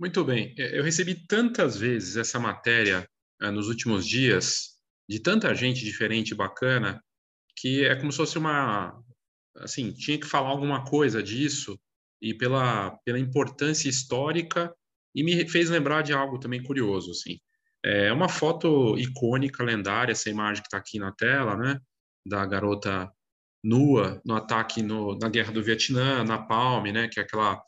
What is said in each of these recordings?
Muito bem. É, eu recebi tantas vezes essa matéria uh, nos últimos dias, de tanta gente diferente bacana, que é como se fosse uma. Assim, tinha que falar alguma coisa disso, e pela, pela importância histórica, e me fez lembrar de algo também curioso. Assim. É uma foto icônica, lendária, essa imagem que está aqui na tela, né? Da garota nua no ataque no, na guerra do Vietnã, na Palme, né? Que é aquela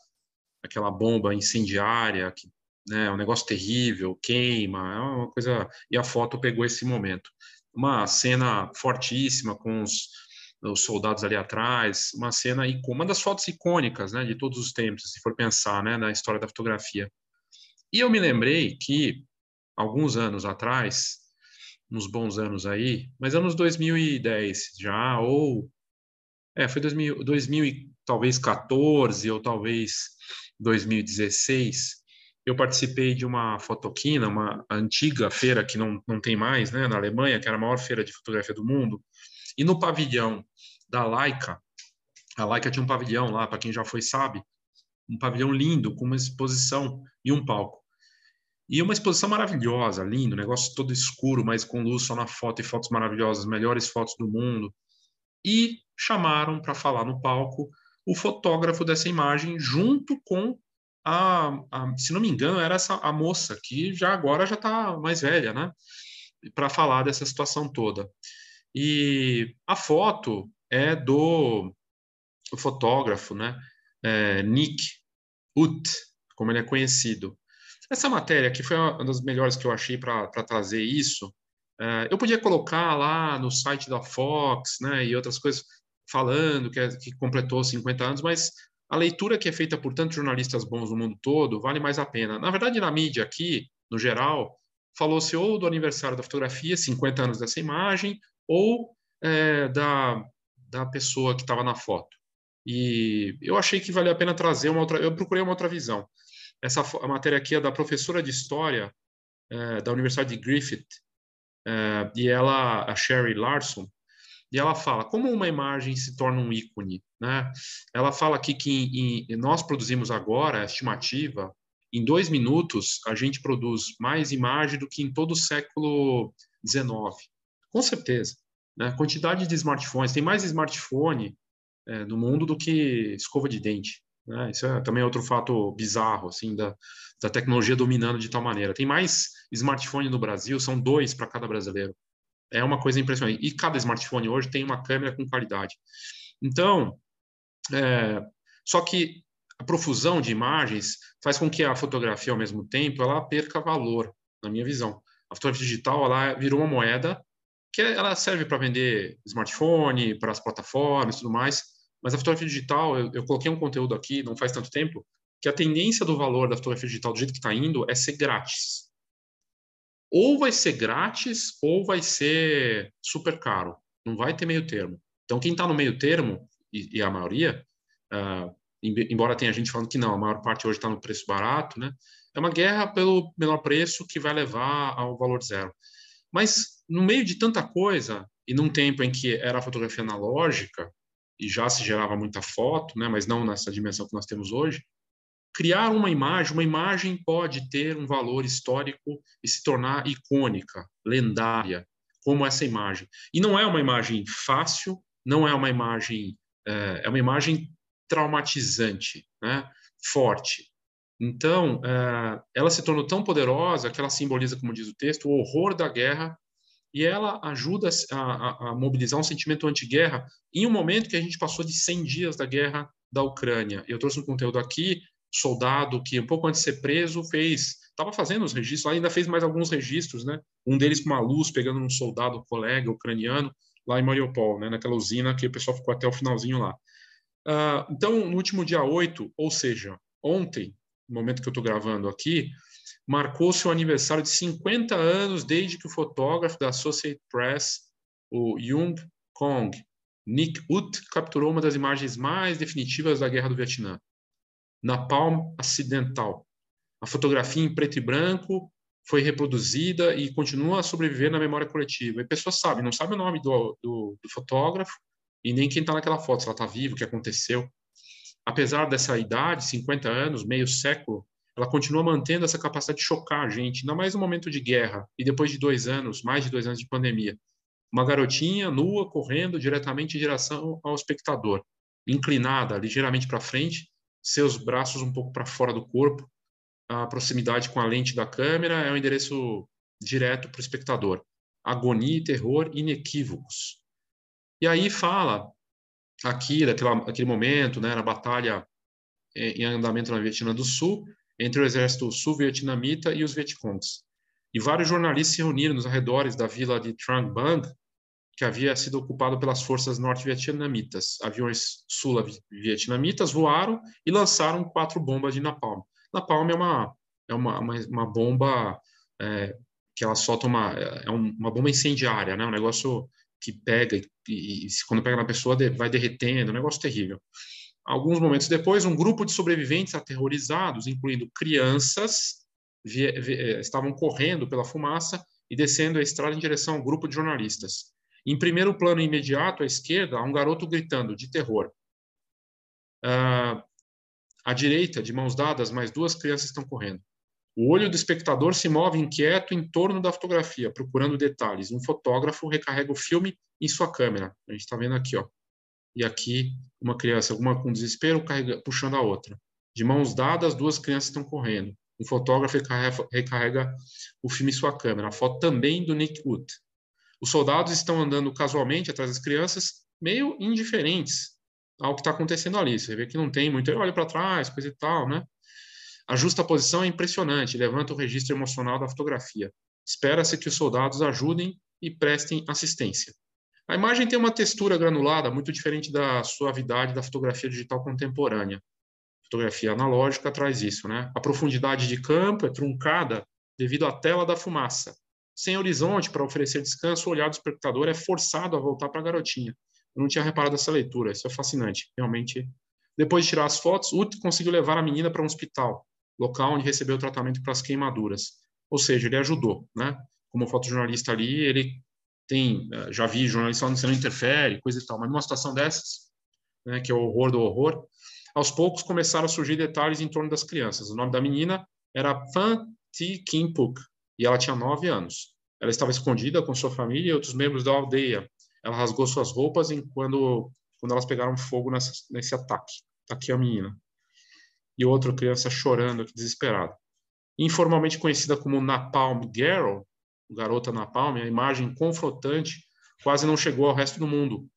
aquela bomba incendiária, que, né, um negócio terrível, queima, é uma coisa. E a foto pegou esse momento. Uma cena fortíssima com os, os soldados ali atrás, uma cena, uma das fotos icônicas, né, de todos os tempos, se for pensar, né, na história da fotografia. E eu me lembrei que alguns anos atrás, uns bons anos aí, mas anos 2010 já, ou é, foi 2000, 2000 talvez 14 ou talvez 2016, eu participei de uma fotoquina, uma antiga feira que não, não tem mais, né, na Alemanha, que era a maior feira de fotografia do mundo, e no pavilhão da Leica, a Leica tinha um pavilhão lá, para quem já foi sabe, um pavilhão lindo, com uma exposição e um palco. E uma exposição maravilhosa, lindo, negócio todo escuro, mas com luz só na foto e fotos maravilhosas, melhores fotos do mundo. E chamaram para falar no palco o fotógrafo dessa imagem junto com a, a, se não me engano, era essa a moça que já agora já está mais velha, né? Para falar dessa situação toda. E a foto é do fotógrafo, né? É, Nick Ut, como ele é conhecido. Essa matéria, que foi uma das melhores que eu achei para trazer isso, é, eu podia colocar lá no site da Fox, né, e outras coisas, falando que, é, que completou 50 anos, mas a leitura que é feita por tantos jornalistas bons no mundo todo vale mais a pena. Na verdade, na mídia aqui, no geral, falou-se ou do aniversário da fotografia, 50 anos dessa imagem, ou é, da, da pessoa que estava na foto. E eu achei que valia a pena trazer uma outra. Eu procurei uma outra visão. Essa a matéria aqui é da professora de história é, da Universidade de Griffith, é, e ela, a Sherry Larson, e ela fala como uma imagem se torna um ícone. Né? Ela fala aqui que em, em, nós produzimos agora, a estimativa, em dois minutos a gente produz mais imagem do que em todo o século XIX. Com certeza. Né? Quantidade de smartphones, tem mais smartphone é, no mundo do que escova de dente. Né? Isso é também outro fato bizarro, assim, da, da tecnologia dominando de tal maneira. Tem mais smartphone no Brasil, são dois para cada brasileiro é uma coisa impressionante. E cada smartphone hoje tem uma câmera com qualidade. Então, é, só que a profusão de imagens faz com que a fotografia, ao mesmo tempo, ela perca valor, na minha visão. A fotografia digital, ela virou uma moeda que ela serve para vender smartphone, para as plataformas e tudo mais, mas a fotografia digital, eu, eu, coloquei um conteúdo aqui, não faz tanto tempo, que a tendência do valor da fotografia digital, do jeito que está indo, é ser grátis ou vai ser grátis ou vai ser super caro. Não vai ter meio termo. Então, quem está no meio termo, e, e a maioria, uh, embora tenha gente falando que não, a maior parte hoje está no preço barato, né? É uma guerra pelo menor preço que vai levar ao valor zero. Mas, no meio de tanta coisa, e num tempo em que era a fotografia analógica, e já se gerava muita foto, né, mas não nessa dimensão que nós temos hoje, criar uma imagem, uma imagem pode ter um valor histórico e se tornar icônica, lendária, como essa imagem. E não é uma imagem fácil, não é uma imagem, é, é uma imagem traumatizante, né? forte. Então, é, ela se tornou tão poderosa que ela simboliza, como diz o texto, o horror da guerra e ela ajuda a, a, a mobilizar um sentimento anti-guerra em um momento que a gente passou de 100 dias da guerra da Ucrânia. Eu trouxe um conteúdo aqui soldado que, um pouco antes de ser preso, fez, estava fazendo os registros, ainda fez mais alguns registros, né? Um deles com uma luz pegando um soldado colega ucraniano lá em Mariupol, né? Naquela usina que o pessoal ficou até o finalzinho lá. Uh, então, no último dia 8, ou seja, ontem, no momento que eu estou gravando aqui, marcou seu aniversário de 50 anos desde que o fotógrafo da Associated Press, o Jung Kong, Nick Ut, capturou uma das imagens mais definitivas da Guerra do Vietnã na Palm Acidental. A fotografia em preto e branco foi reproduzida e continua a sobreviver na memória coletiva. E a pessoa sabe, não sabe o nome do, do, do fotógrafo e nem quem está naquela foto, se ela está viva, o que aconteceu. Apesar dessa idade, 50 anos, meio século, ela continua mantendo essa capacidade de chocar a gente, ainda mais no momento de guerra e depois de dois anos, mais de dois anos de pandemia. Uma garotinha nua correndo diretamente em direção ao espectador, inclinada ligeiramente para frente, seus braços um pouco para fora do corpo, a proximidade com a lente da câmera é um endereço direto para o espectador. Agonia e terror inequívocos. E aí fala aqui, daquela, daquele momento, né, na batalha em andamento na Vietnã do Sul, entre o exército sul-vietnamita e os Vietcongs. E vários jornalistas se reuniram nos arredores da vila de Trang Bang, que havia sido ocupado pelas forças norte-vietnamitas. Aviões sul-vietnamitas voaram e lançaram quatro bombas de napalm. Napalm é uma, é uma, uma, uma bomba é, que ela solta uma, é uma bomba incendiária, né? um negócio que pega e, e, quando pega na pessoa vai derretendo, um negócio terrível. Alguns momentos depois, um grupo de sobreviventes aterrorizados, incluindo crianças, eh, estavam correndo pela fumaça e descendo a estrada em direção ao grupo de jornalistas. Em primeiro plano imediato, à esquerda, há um garoto gritando, de terror. Uh, à direita, de mãos dadas, mais duas crianças estão correndo. O olho do espectador se move inquieto em torno da fotografia, procurando detalhes. Um fotógrafo recarrega o filme em sua câmera. A gente está vendo aqui, ó. E aqui, uma criança, uma com desespero, carrega, puxando a outra. De mãos dadas, duas crianças estão correndo. Um fotógrafo recarrega, recarrega o filme em sua câmera. A foto também do Nick Wood. Os soldados estão andando casualmente atrás das crianças, meio indiferentes ao que está acontecendo ali. Você vê que não tem muito, olha para trás, coisa e tal, né? A justa posição é impressionante, levanta o registro emocional da fotografia. Espera-se que os soldados ajudem e prestem assistência. A imagem tem uma textura granulada muito diferente da suavidade da fotografia digital contemporânea. A fotografia analógica traz isso, né? A profundidade de campo é truncada devido à tela da fumaça. Sem horizonte para oferecer descanso, o olhar do espectador é forçado a voltar para a garotinha. Eu não tinha reparado essa leitura, isso é fascinante. Realmente, depois de tirar as fotos, Ut conseguiu levar a menina para um hospital, local onde recebeu tratamento para as queimaduras. Ou seja, ele ajudou, né? Como fotojornalista ali, ele tem, eh, já vi jornalista falando que você não interfere, coisa e tal, mas numa situação dessas, né, que é o horror do horror, aos poucos começaram a surgir detalhes em torno das crianças. O nome da menina era Phan Thi Kim Puk, e ela tinha nove anos. Ela estava escondida com sua família e outros membros da aldeia. Ela rasgou suas roupas quando, quando elas pegaram fogo nessa, nesse ataque. Tá aqui a menina e outra criança chorando, desesperada. Informalmente conhecida como Napalm Girl, garota Napalm, a imagem confrontante quase não chegou ao resto do mundo.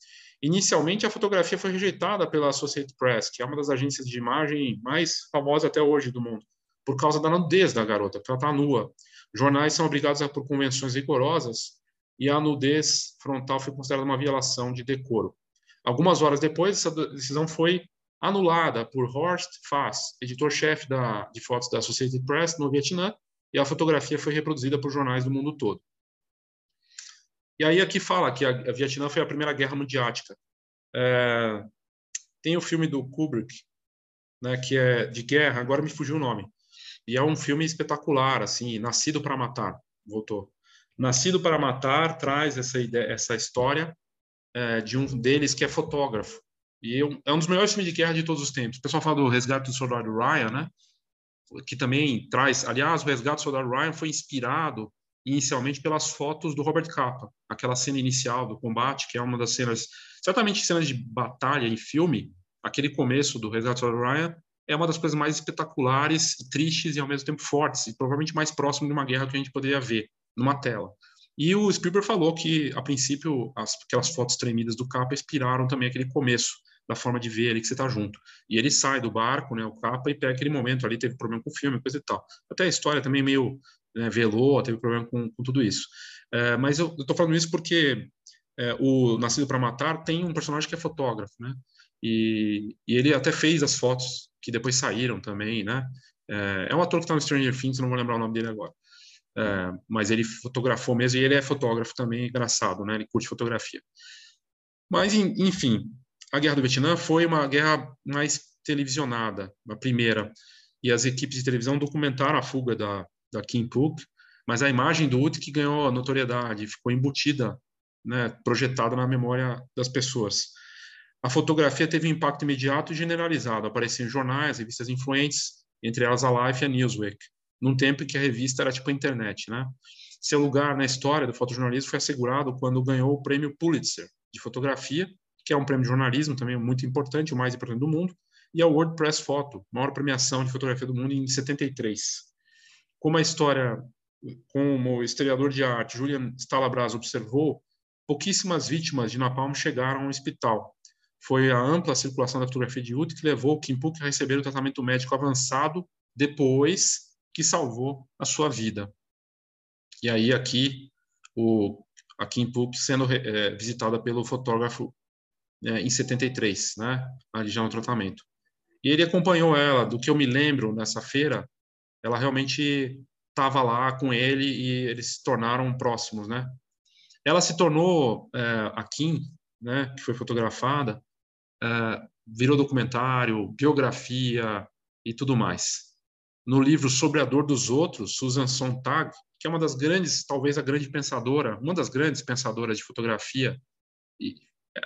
Inicialmente, a fotografia foi rejeitada pela Associated Press, que é uma das agências de imagem mais famosas até hoje do mundo, por causa da nudez da garota, porque ela está nua. Jornais são obrigados a por convenções rigorosas e a nudez frontal foi considerada uma violação de decoro. Algumas horas depois, essa decisão foi anulada por Horst Fass, editor-chefe de fotos da Associated Press no Vietnã, e a fotografia foi reproduzida por jornais do mundo todo. E aí aqui fala que a, a Vietnã foi a primeira guerra mundiática. É, tem o filme do Kubrick, né, que é de guerra, agora me fugiu o nome. E é um filme espetacular, assim, Nascido para Matar, voltou. Nascido para Matar traz essa ideia, essa história é, de um deles que é fotógrafo e é um dos melhores filmes de guerra de todos os tempos. O pessoal fala do Resgate do Soldado Ryan, né? Que também traz. Aliás, o Resgate do Soldado Ryan foi inspirado inicialmente pelas fotos do Robert Capa, aquela cena inicial do combate, que é uma das cenas, certamente cenas de batalha em filme. Aquele começo do Resgate do Soldado Ryan é uma das coisas mais espetaculares, tristes e ao mesmo tempo fortes, e provavelmente mais próximo de uma guerra que a gente poderia ver numa tela. E o Spielberg falou que, a princípio, as, aquelas fotos tremidas do capa inspiraram também aquele começo da forma de ver ali que você está junto. E ele sai do barco, né, o capa, e pega aquele momento ali, teve problema com o filme, coisa e tal. Até a história também meio né, velou, teve problema com, com tudo isso. É, mas eu estou falando isso porque é, o Nascido para Matar tem um personagem que é fotógrafo, né? E, e, ele até fez as fotos que depois saíram também, né? É, é um ator que está no Stranger Things, não vou lembrar o nome dele agora. É, mas ele fotografou mesmo e ele é fotógrafo também, engraçado, né? Ele curte fotografia. Mas, enfim, a Guerra do Vietnã foi uma guerra mais televisionada, a primeira, e as equipes de televisão documentaram a fuga da, da Kim Puk, mas a imagem do UT que ganhou notoriedade, ficou embutida, né, projetada na memória das pessoas. A fotografia teve um impacto imediato e generalizado, apareceu em jornais, revistas influentes, entre elas a Life e a Newsweek, num tempo em que a revista era tipo a internet, né? Seu lugar na história do fotojornalismo foi assegurado quando ganhou o prêmio Pulitzer de fotografia, que é um prêmio de jornalismo também muito importante, o mais importante do mundo, e a World Press Photo, maior premiação de fotografia do mundo em 73. Como a história, como o historiador de arte Julian Stalabras observou, pouquíssimas vítimas de napalm chegaram ao hospital. Foi a ampla circulação da fotografia de Uth que levou Kim Puk a receber o tratamento médico avançado depois que salvou a sua vida. E aí aqui o a Kim Puk sendo é, visitada pelo fotógrafo é, em 73, né, ali já no tratamento. E ele acompanhou ela, do que eu me lembro nessa feira, ela realmente estava lá com ele e eles se tornaram próximos, né? Ela se tornou é, a Kim, né, que foi fotografada, é, virou documentário, biografia e tudo mais. No livro Sobre a Dor dos Outros, Susan Sontag, que é uma das grandes, talvez a grande pensadora, uma das grandes pensadoras de fotografia, e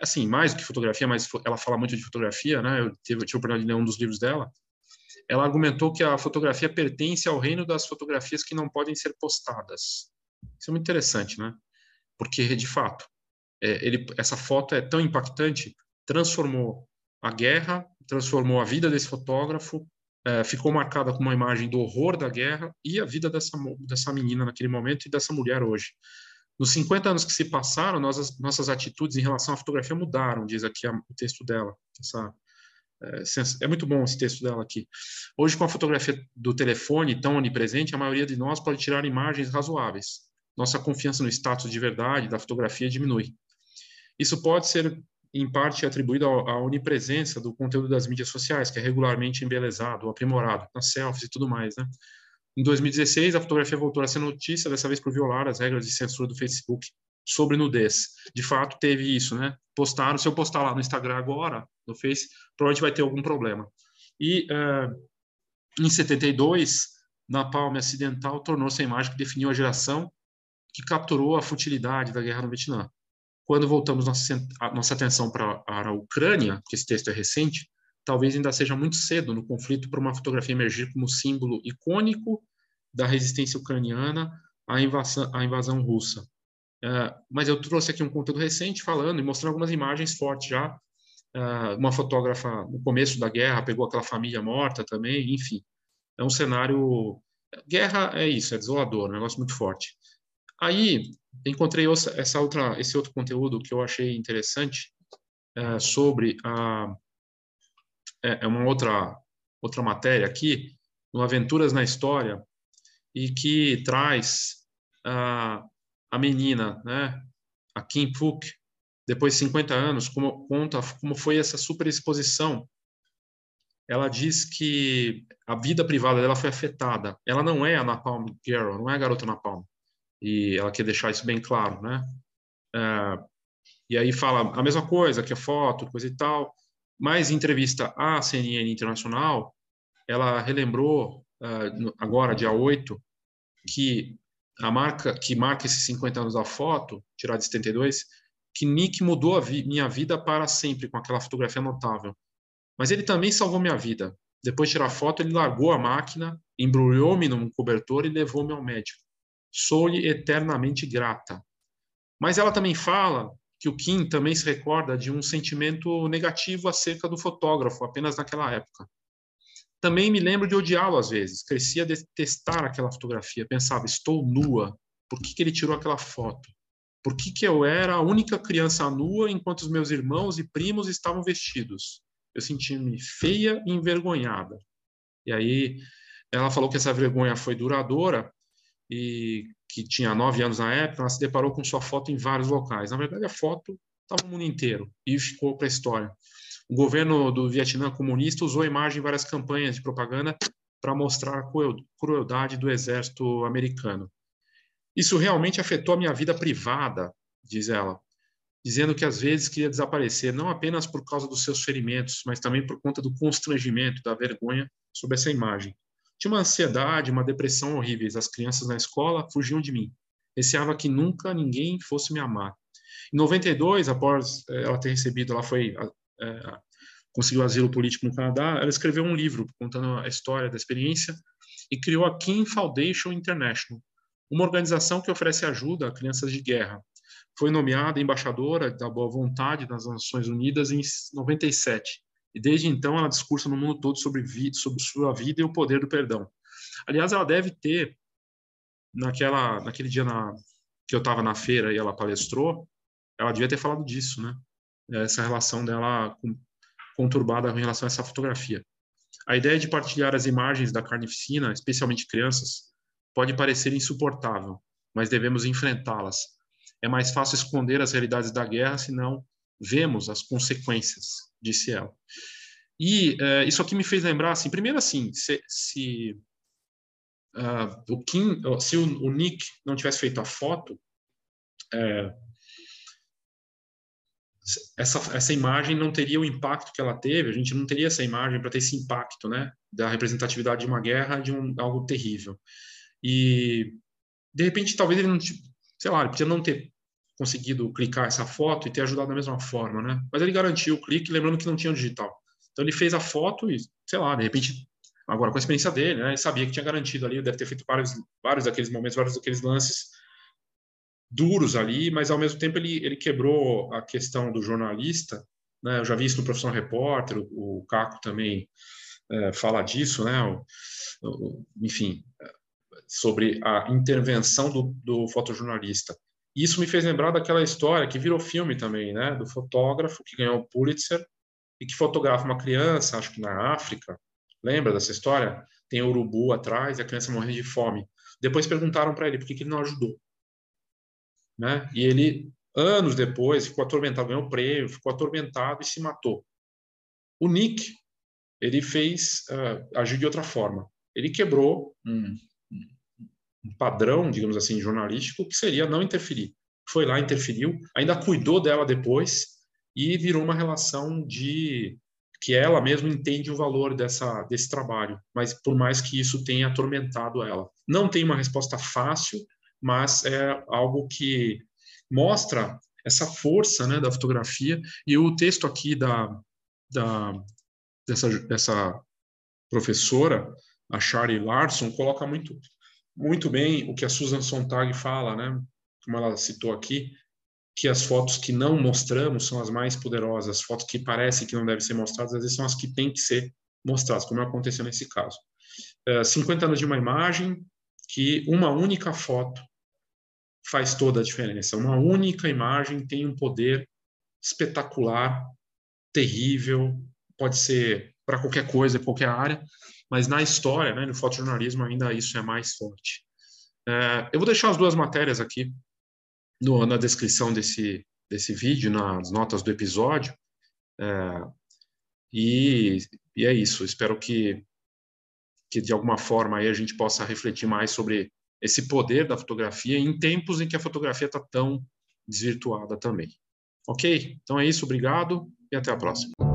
assim, mais do que fotografia, mas ela fala muito de fotografia, né? Eu tive, tive a oportunidade de ler um dos livros dela. Ela argumentou que a fotografia pertence ao reino das fotografias que não podem ser postadas. Isso é muito interessante, né? Porque, de fato, é, ele, essa foto é tão impactante, transformou a guerra, transformou a vida desse fotógrafo, é, ficou marcada com uma imagem do horror da guerra e a vida dessa, dessa menina naquele momento e dessa mulher hoje. Nos 50 anos que se passaram, nossas, nossas atitudes em relação à fotografia mudaram, diz aqui a, o texto dela. Essa, é, é, muito bom esse texto dela aqui. Hoje, com a fotografia do telefone tão onipresente, a maioria de nós pode tirar imagens razoáveis. Nossa confiança no status de verdade da fotografia diminui. Isso pode ser, em parte, atribuído à onipresença do conteúdo das mídias sociais, que é regularmente embelezado, aprimorado, nas selfies e tudo mais, né? Em 2016, a fotografia voltou a ser notícia, dessa vez por violar as regras de censura do Facebook sobre nudez. De fato, teve isso, né? Postaram, se eu postar lá no Instagram agora, no Face, provavelmente vai ter algum problema. E uh, em 72, na Palme Acidental tornou-se a imagem que definiu a geração que capturou a futilidade da guerra no Vietnã. Quando voltamos nossa, nossa atenção para a Ucrânia, que esse texto é recente, talvez ainda seja muito cedo no conflito para uma fotografia emergir como símbolo icônico da resistência ucraniana à invasão, à invasão russa. Uh, mas eu trouxe aqui um conteúdo recente falando e mostrando algumas imagens fortes já. Uh, uma fotógrafa no começo da guerra pegou aquela família morta também, enfim. É um cenário. Guerra é isso, é desolador, um negócio muito forte. Aí encontrei essa outra, esse outro conteúdo que eu achei interessante uh, sobre a é, é uma outra outra matéria aqui, no Aventuras na História, e que traz a, a menina, né, a Kim Phuc, depois de 50 anos, como, conta como foi essa superexposição. Ela diz que a vida privada dela foi afetada. Ela não é a Napalm Girl, não é a garota Napalm. E ela quer deixar isso bem claro, né? É, e aí fala a mesma coisa, que é foto, coisa e tal. Mas em entrevista à CNN Internacional, ela relembrou uh, agora, dia 8, que a marca que marca esses 50 anos da foto, tirada de 72, que Nick mudou a vi minha vida para sempre com aquela fotografia notável. Mas ele também salvou minha vida. Depois de tirar a foto, ele largou a máquina, embrulhou-me num cobertor e levou-me ao médico. Sou-lhe eternamente grata. Mas ela também fala que o Kim também se recorda de um sentimento negativo acerca do fotógrafo, apenas naquela época. Também me lembro de odiá-lo às vezes. Crescia a detestar aquela fotografia. Pensava, estou nua. Por que, que ele tirou aquela foto? Por que, que eu era a única criança nua enquanto os meus irmãos e primos estavam vestidos? Eu sentia-me feia e envergonhada. E aí ela falou que essa vergonha foi duradoura e que tinha nove anos na época, ela se deparou com sua foto em vários locais. Na verdade, a foto estava no mundo inteiro e ficou para a história. O governo do Vietnã comunista usou a imagem em várias campanhas de propaganda para mostrar a crueldade do exército americano. Isso realmente afetou a minha vida privada, diz ela, dizendo que às vezes queria desaparecer, não apenas por causa dos seus ferimentos, mas também por conta do constrangimento, da vergonha sobre essa imagem. Tinha uma ansiedade, uma depressão horríveis. As crianças na escola fugiam de mim. Receava que nunca ninguém fosse me amar. Em 92, após eh, ela ter recebido, ela foi é, conseguiu asilo político no Canadá, ela escreveu um livro contando a história da experiência e criou a Kim Foundation International, uma organização que oferece ajuda a crianças de guerra. Foi nomeada embaixadora da boa vontade das Nações Unidas em 97 e desde então ela discursa no mundo todo sobre, sobre sua vida e o poder do perdão. Aliás, ela deve ter naquela naquele dia na, que eu estava na feira e ela palestrou, ela devia ter falado disso, né? Essa relação dela com, conturbada em relação a essa fotografia. A ideia de partilhar as imagens da carnificina, especialmente crianças, pode parecer insuportável, mas devemos enfrentá-las. É mais fácil esconder as realidades da guerra se não vemos as consequências, disse ela. E uh, isso aqui me fez lembrar, assim, primeiro assim, se, se uh, o Kim, se o, o, Nick não tivesse feito a foto, é, essa, essa imagem não teria o impacto que ela teve, a gente não teria essa imagem para ter esse impacto, né, da representatividade de uma guerra, de um, algo terrível. E, de repente, talvez ele não, sei lá, ele podia não ter conseguido clicar essa foto e ter ajudado da mesma forma, né? Mas ele garantiu o clique, lembrando que não tinha o digital. Então ele fez a foto e, sei lá, de repente, agora com a experiência dele, né? Ele sabia que tinha garantido ali, deve ter feito vários, vários daqueles momentos, vários daqueles lances duros ali, mas ao mesmo tempo ele, ele quebrou a questão do jornalista, né? Eu já vi isso no Profissão Repórter, o, o Caco também é, fala disso, né? O, o, enfim, sobre a intervenção do, do fotojornalista. Isso me fez lembrar daquela história que virou filme também, né? Do fotógrafo que ganhou o Pulitzer e que fotografa uma criança, acho que na África. Lembra dessa história? Tem urubu atrás e a criança morrendo de fome. Depois perguntaram para ele por que, que ele não ajudou. Né? E ele, anos depois, ficou atormentado, ganhou o prêmio, ficou atormentado e se matou. O Nick, ele fez, uh, agiu de outra forma. Ele quebrou um, um padrão, digamos assim, jornalístico, que seria não interferir. Foi lá, interferiu, ainda cuidou dela depois e virou uma relação de que ela mesma entende o valor dessa, desse trabalho, mas por mais que isso tenha atormentado ela. Não tem uma resposta fácil, mas é algo que mostra essa força né, da fotografia. E o texto aqui da, da, dessa, dessa professora, a Shari Larson, coloca muito muito bem o que a Susan Sontag fala, né? Como ela citou aqui, que as fotos que não mostramos são as mais poderosas, as fotos que parecem que não devem ser mostradas, às vezes são as que têm que ser mostradas, como aconteceu nesse caso. É, 50 anos de uma imagem que uma única foto faz toda a diferença. Uma única imagem tem um poder espetacular, terrível, pode ser para qualquer coisa, qualquer área, mas na história, né, no fotojornalismo, ainda isso é mais forte. É, eu vou deixar as duas matérias aqui no, na descrição desse, desse vídeo, nas notas do episódio, é, e, e, é isso. Espero que, que, de alguma forma, aí a gente possa refletir mais sobre esse poder da fotografia em tempos em que a fotografia está tão desvirtuada também. Ok? Então é isso, obrigado e até a próxima.